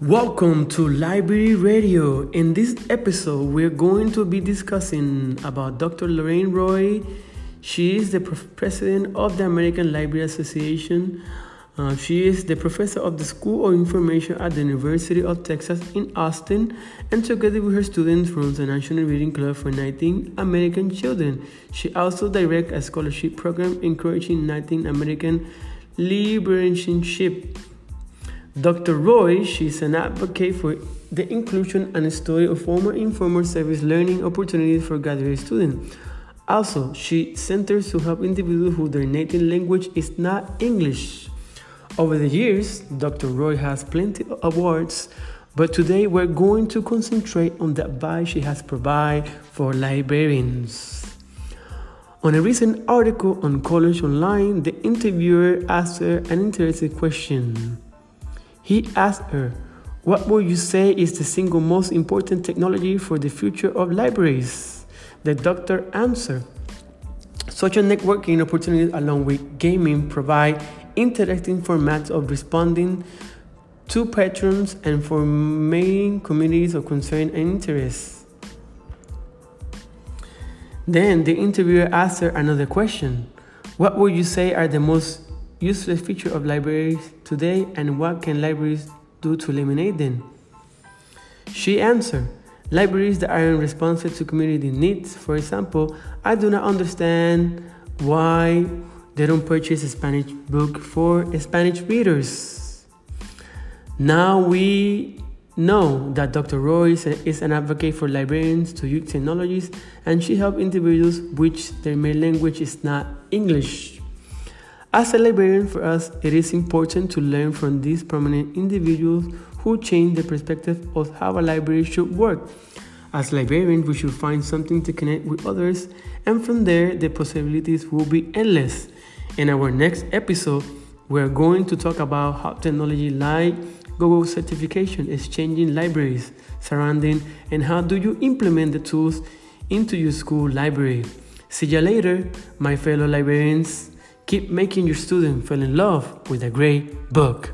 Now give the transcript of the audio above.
Welcome to Library Radio. In this episode, we're going to be discussing about Dr. Lorraine Roy. She is the president of the American Library Association. Uh, she is the professor of the School of Information at the University of Texas in Austin, and together with her students runs the National Reading Club for Native American children. She also directs a scholarship program encouraging Native American librarianship. Dr. Roy, she's an advocate for the inclusion and story of former informal service learning opportunities for graduate students. Also, she centers to help individuals who their native language is not English. Over the years, Dr. Roy has plenty of awards, but today we're going to concentrate on the advice she has provided for librarians. On a recent article on College Online, the interviewer asked her an interesting question. He asked her, What would you say is the single most important technology for the future of libraries? The doctor answered, Social networking opportunities along with gaming provide interactive formats of responding to patrons and forming communities of concern and interest. Then the interviewer asked her another question. What would you say are the most useless feature of libraries today and what can libraries do to eliminate them? She answered, Libraries that aren't responsive to community needs. For example, I do not understand why they don't purchase a Spanish book for Spanish readers. Now we know that Dr. Roy is an advocate for librarians to use technologies and she helps individuals which their main language is not English. As a librarian, for us, it is important to learn from these prominent individuals who change the perspective of how a library should work. As librarians, we should find something to connect with others, and from there, the possibilities will be endless. In our next episode, we're going to talk about how technology like Google certification is changing libraries surrounding and how do you implement the tools into your school library. See you later, my fellow librarians. Keep making your student fall in love with a great book.